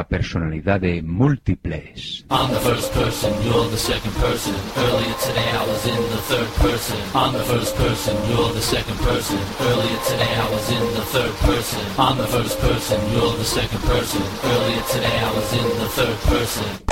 personalidades múltiples. I'm the first person, you're the second person. Earlier today I was in the third person. I'm the first person, you're the second person. Earlier today I was in the third person. I'm the first person, you're the second person. Earlier today I was in the third person.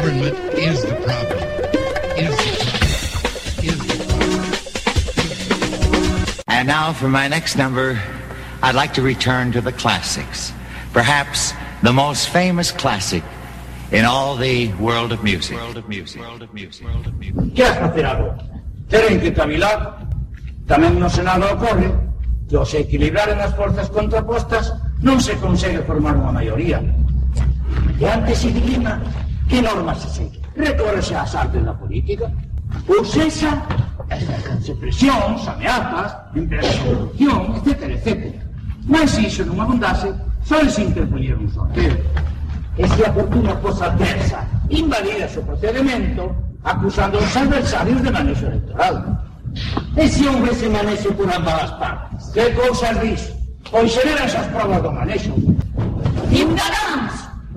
Government is the problem. Is the problem. Is the problem. And now for my next number, I'd like to return to the classics. Perhaps the most famous classic in all the world of music. World of music. World of music. World of music. Que has facer agora? Teren que cavilar. Tamén no Senado ocorre que ao se equilibraren as forzas contrapostas non se consegue formar unha maioría. E antes se dilima ¿Qué normas se siguen? Recórrese a azar de la política. O cesa, ejerce presión, ameaças, empresa corrupción, etcétera, etcétera. Pues Mas isso não abundase, só se interponía un sorteo. E se a fortuna fosse adversa, invadida su procedimento, acusando a los adversarios de manejo electoral. Ese hombre se manejo por ambas partes. Que cousas dis? Pois serán esas provas do manejo. Indarán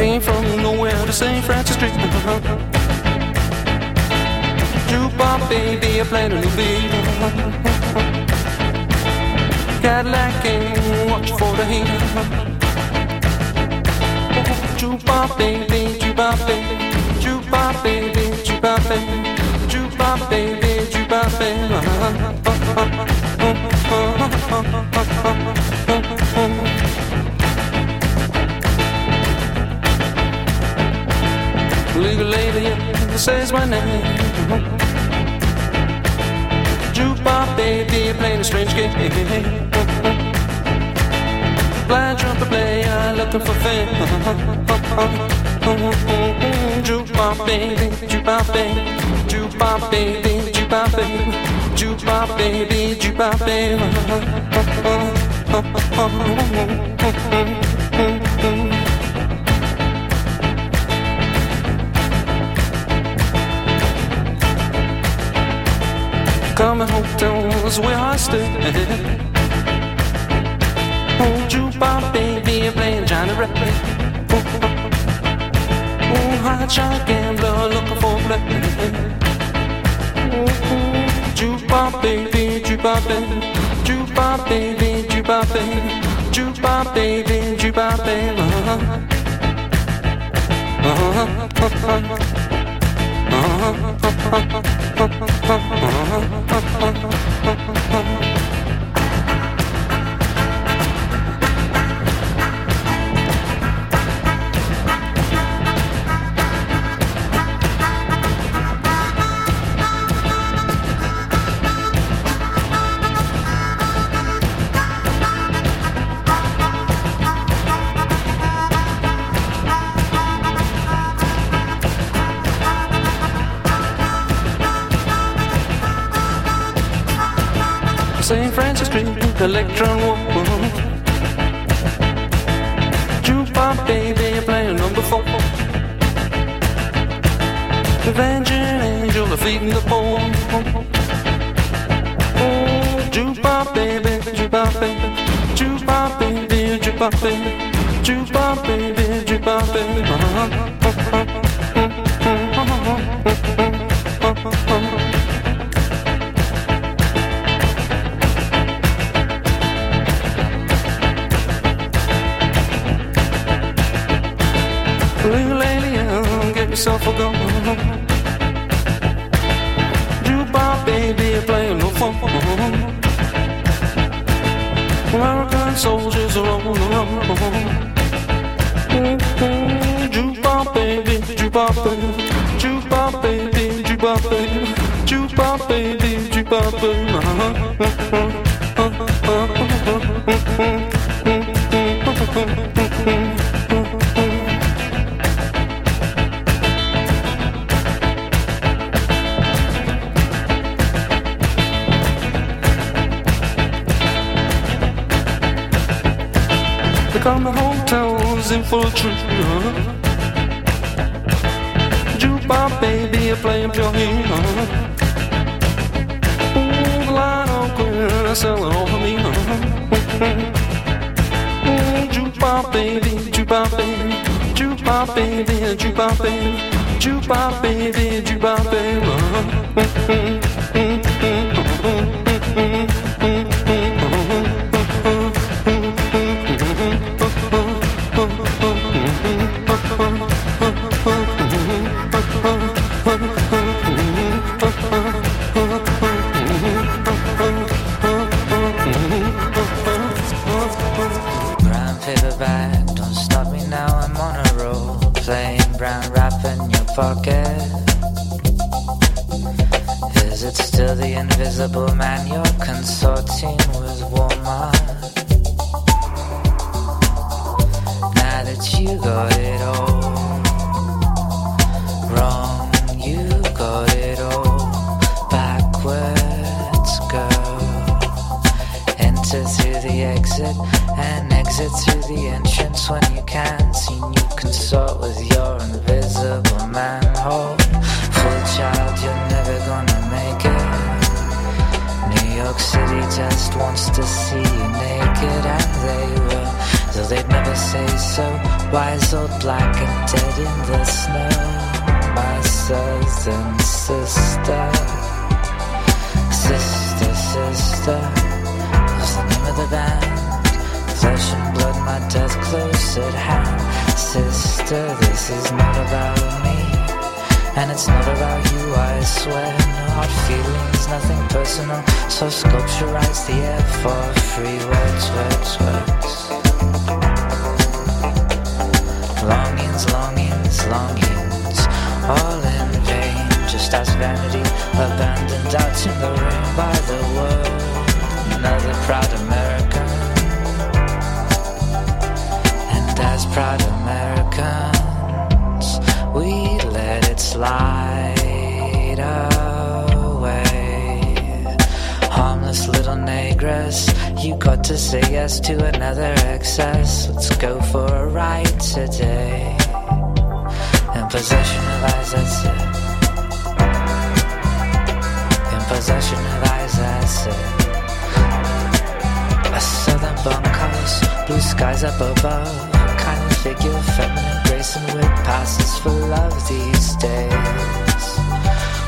Came from nowhere to St. Francis Street. Jukebox baby, I played a new beat. Cadillac and watch for the heat. Jukebox baby, jukebox baby, jukebox baby, jukebox baby, jukebox baby, jukebox baby. Legal lady says my name. Jukebox baby playing a strange game. Blind trumpet player looking for fame. Jukebox baby, jukebox baby, jukebox baby, jukebox baby, jukebox baby, jukebox baby. Coming home was where I stay. Oh, jukebox baby, playing Johnnie Ray. Oh, hot shot gambler looking for play. Oh, jukebox baby, jukebox baby, jukebox baby, jukebox baby, jukebox baby, jukebox baby. Uh-huh. Uh-huh. St. Thank you. Electron Woman. Jukebox baby, playing number four. Avenging angel, feeding the. Oh, jukebox baby, jukebox baby, jukebox baby, jukebox baby, jukebox baby, jukebox baby. Uh-huh. Hotels in full tree. Jukebox baby, playing pure heat. Ooh, the line on clear, all for me. Jukebox baby, jukebox baby, jukebox baby, jukebox baby, jukebox baby, baby. Negress, you got to say yes to another excess. Let's go for a ride today. In possession of eyes that sit. In possession of eyes. A southern bunkhouse, blue skies up above. Kind of figure, feminine grace and wit passes for love these days.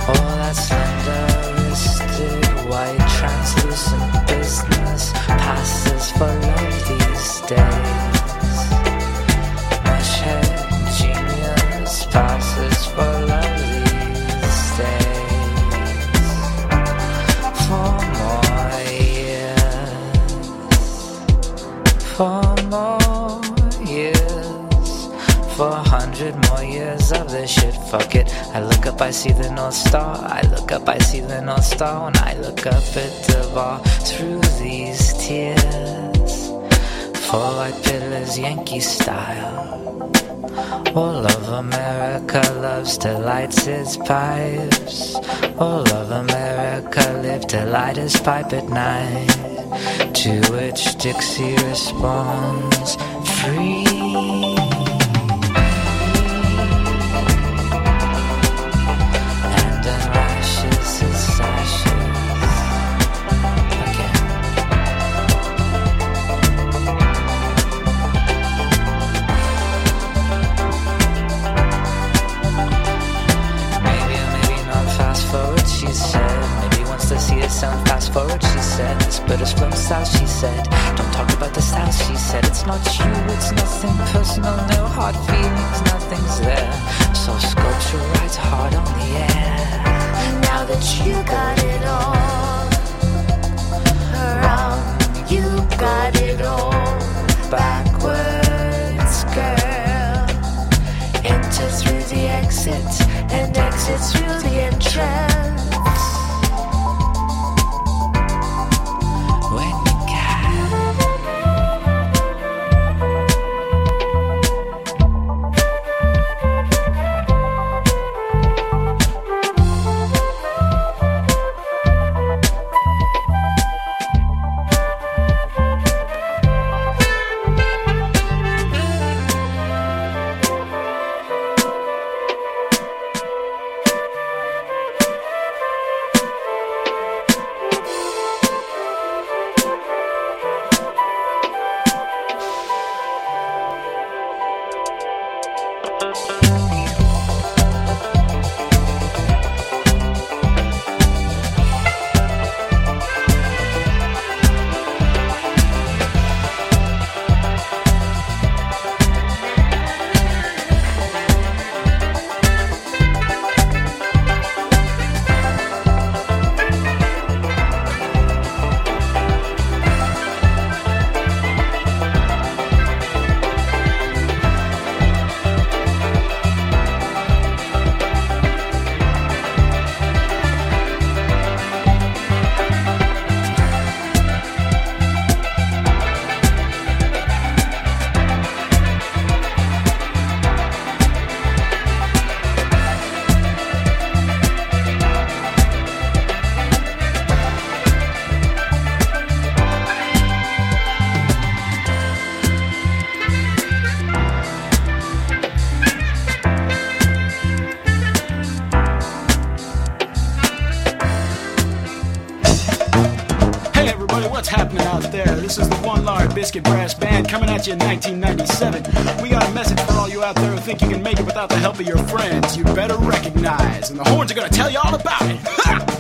All that slender wristed, white, translucent passes for love these days. This shit. Fuck it. I look up, I see the North Star. I look up, I see the North Star. When I look up at the bar through these tears, four white pillars, Yankee style. All of America loves to light its pipes. All of America live to light his pipe at night. To which Dixie responds, free. Sound fast forward, she said. This British from south, she said. Don't talk about the south, she said. It's not you, it's nothing personal, no hard feelings, nothing's there. So sculpture rides hard on the air. Now that you got it all around, you got it all backwards, girl. Enter through the exit and exit through the entrance. You in 1997. We got a message for all you out there who think you can make it without the help of your friends. You better recognize, and the horns are gonna tell you all about it. Ha!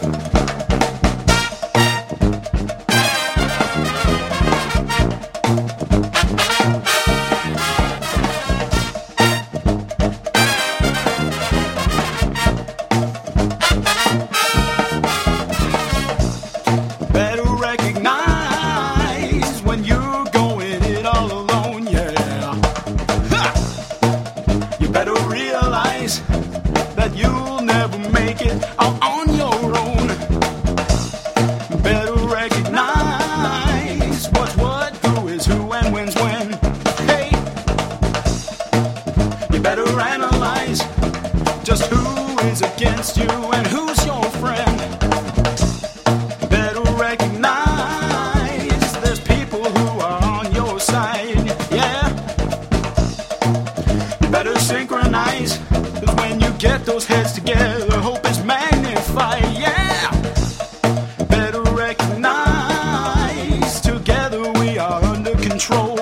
control.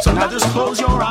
So now just close your eyes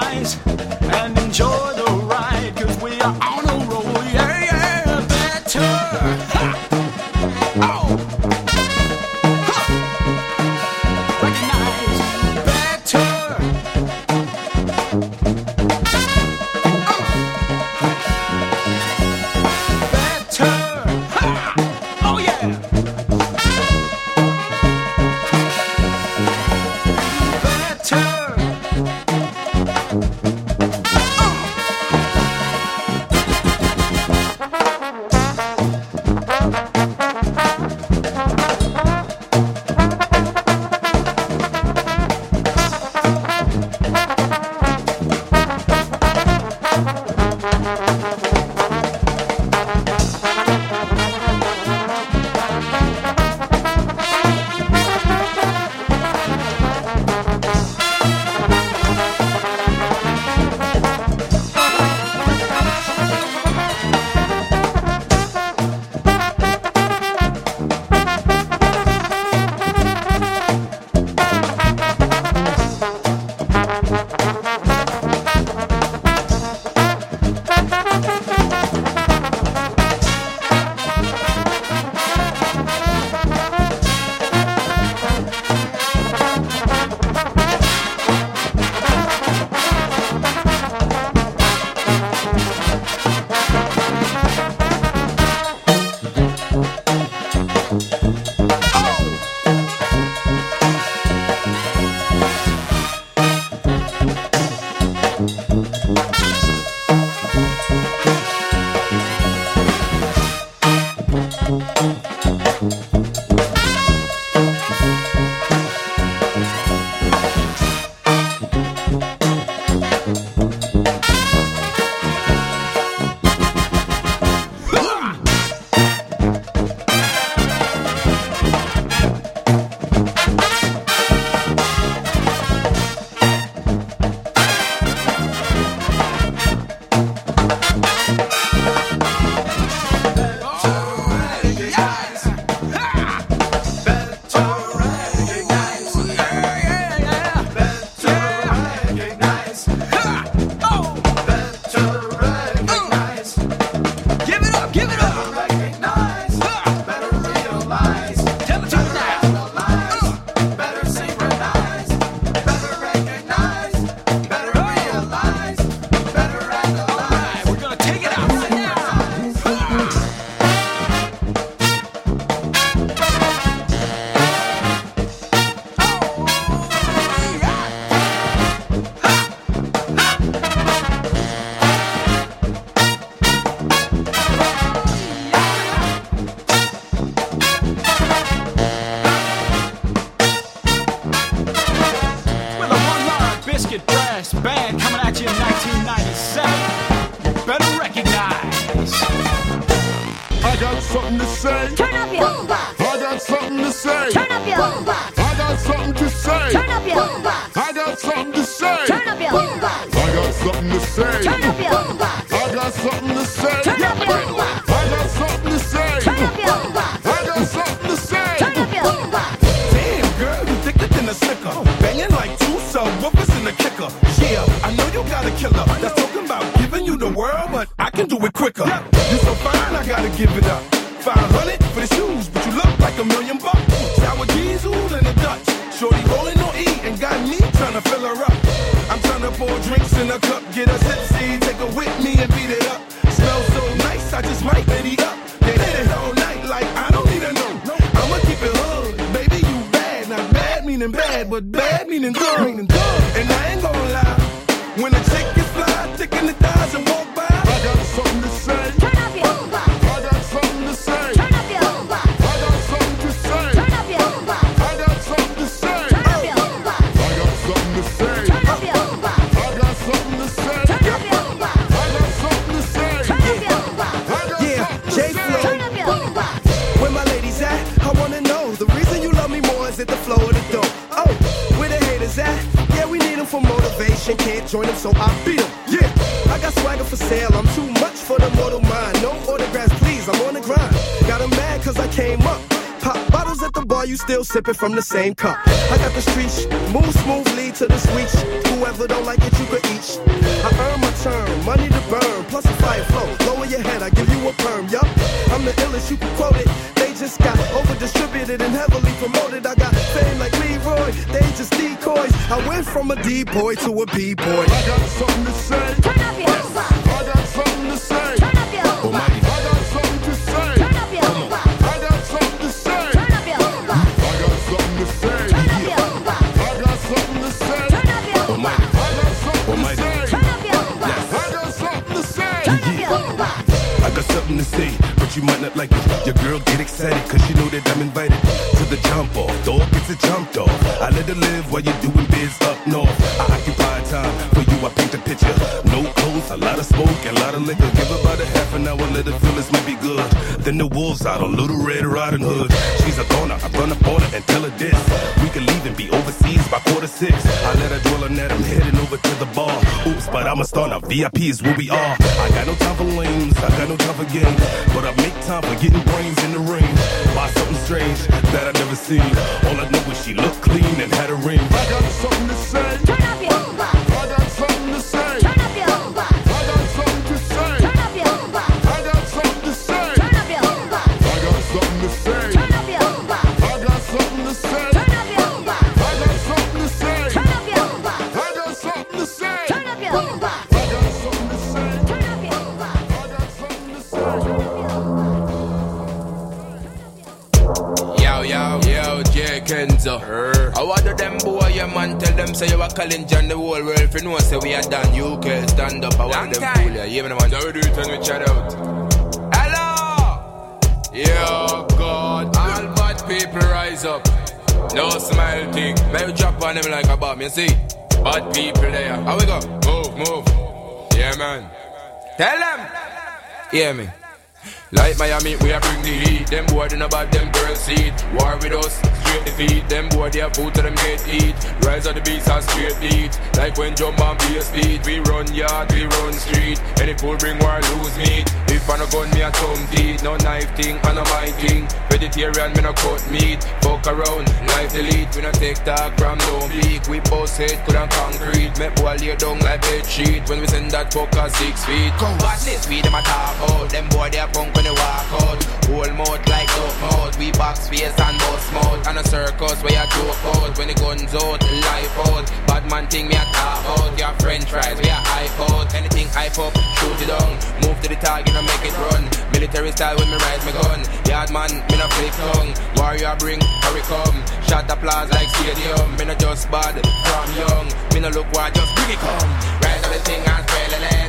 sipping from the same cup. I got the streets, move smoothly to the sweet. Whoever don't like it, you could eat. I earn my turn, money to burn, plus a fire flow. Lower your head, I give you a perm, yup. I'm the illest, you can quote it. They just got over distributed and heavily promoted. I got fame like Leroy, they just decoys. I went from a D boy to a B boy. I got something to say. Wolves out on Little Red Riding Hood. She's a goner, I run up on and tell her this. We can leave and be overseas by quarter six. I let her dwell on that, I'm heading over to the bar. Oops, but I'm a now. VIP is where we are. I got no time for lames, I got no time for games. But I make time for getting brains in the ring. Buy something strange that I never seen. All I know is she looked clean and had a ring. I got something to say. Bomb, you see? Bad people there. How we go? Move, move. Yeah, man. Tell them. Hear me. Like Miami, we are bring the heat. Them boy in about them girls seat. War with us, straight defeat. Them boy they have food to them get eat. Rise of the beast and straight beat. Like when jump and be a speed. We run yard, we run street. Any fool bring war, lose meat. If I no gun, me a thumb deed. No knife thing, I no my thing. Vegetarian, me no cut meat. Fuck around, life delete. We no take talk from no peak. We boss head, could on concrete. Make boy lay down like bed sheet. When we send that fucker six feet. Come watch this, we them a talk out. Them boy they a punk when they walk out. Whole mouth like dope mouth. We box face and bust mouth. And a circus where you joke out. When the guns out, the life out. Bad man thing me a talk out. Your french fries, we a hype out. Anything hype up, shoot it down. Move to the target and make it run. Military style when me rise my gun. Yard man, me no flick tongue. Warrior bring, hurry come. Shot applause like stadium. Me no just bad from young. Me no look why, just bring it come. Rise of the thing and spray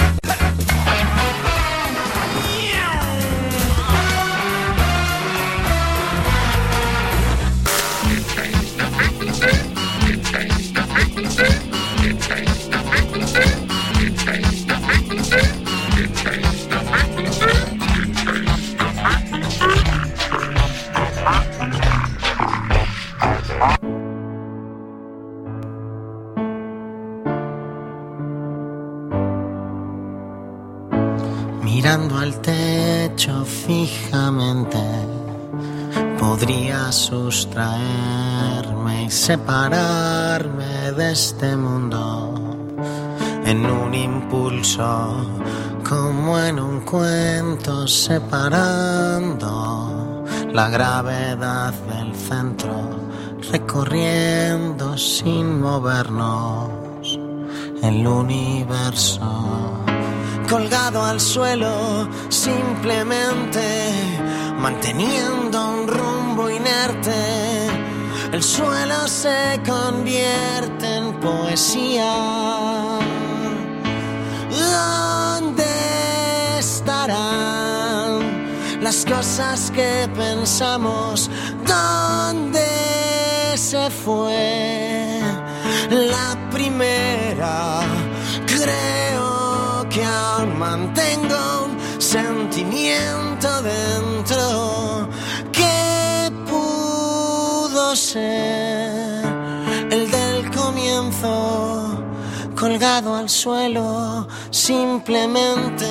Mirando al techo fijamente, podría sustraerme y separarme de este mundo en un impulso, como en un cuento, separando la gravedad del centro, recorriendo sin movernos el universo colgado al suelo, simplemente manteniendo un rumbo inerte. El suelo se convierte en poesía. ¿Dónde estarán las cosas que pensamos? ¿Dónde se fue la primera? Creo que aún mantengo un sentimiento dentro que pudo ser el del comienzo, colgado al suelo, simplemente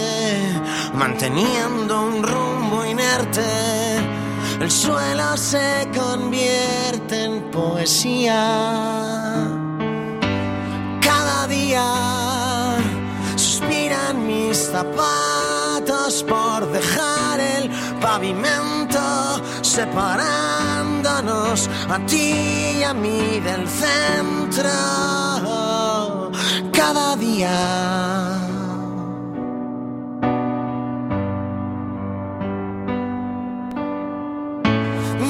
manteniendo un rumbo inerte. El suelo se convierte en poesía. Cada día suspiran mis zapatos por dejar el pavimento, separándonos a ti y a mí del centro. Cada día.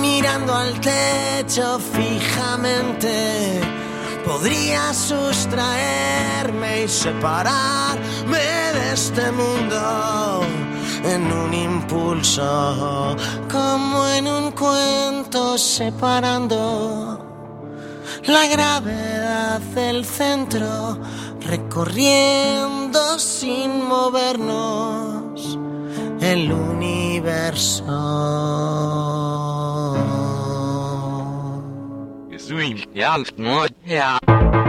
Mirando al techo fijamente podría sustraerme y separarme de este mundo en un impulso, como en un cuento separando la gravedad del centro, recorriendo sin movernos el universo. Music.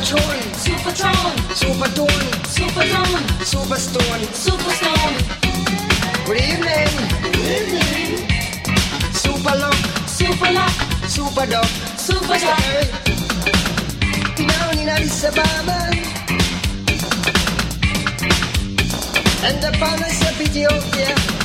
Supertone, Supertone, Superdone, Superdome, Superstone, Superstone. Good evening. Good evening. Superlock, Superlock, Superdoc, Superdoc. Down in Addis Ababa. And the upon us, Ethiopia.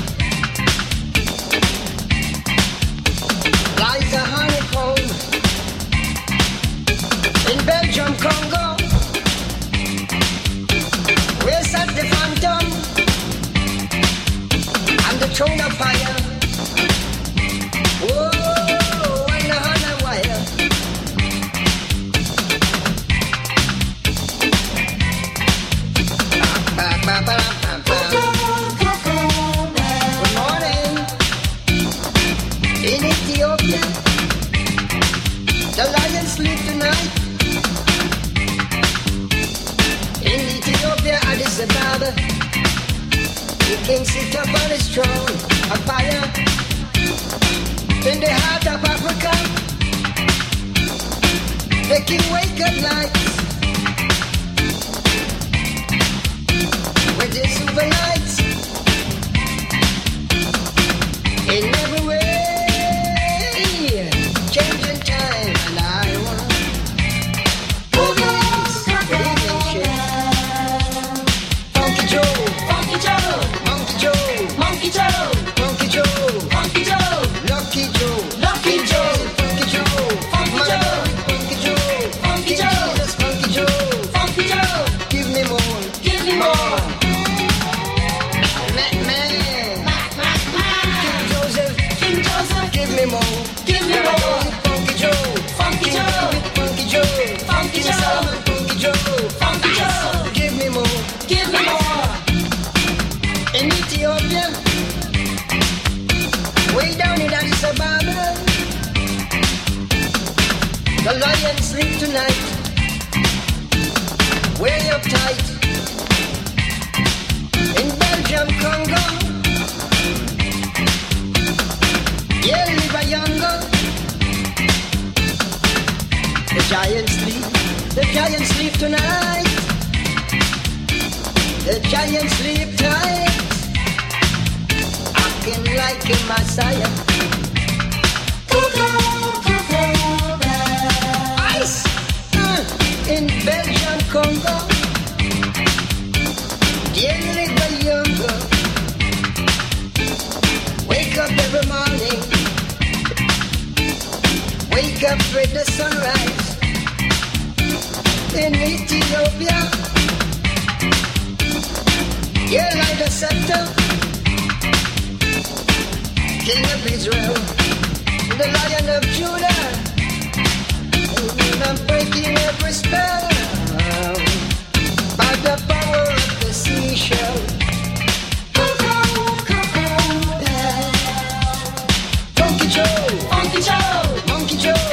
Tokyo,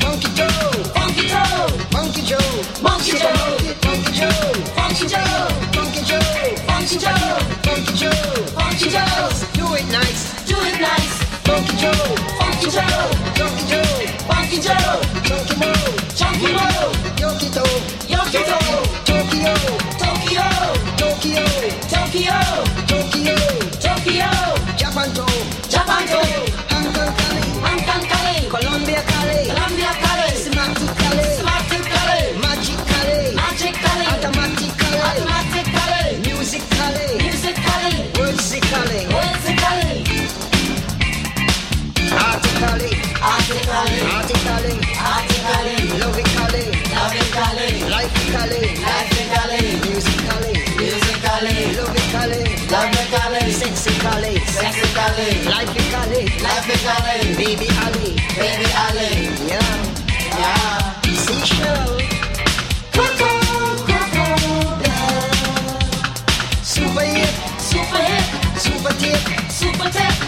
Tokyo. Tokyo. Japan Japan Artically. Artically, Artically. Logically, Lovingly. Lifecally, Lifingly. Musically, Musically. Logically, Lovingly. Sexically, Sexically. Lifecally, Lifingly. Baby Ali, Baby Ali. yeah, Yeah. Seashell, Super Hip, Super hip. Super Tip, Super tip.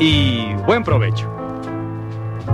y buen provecho.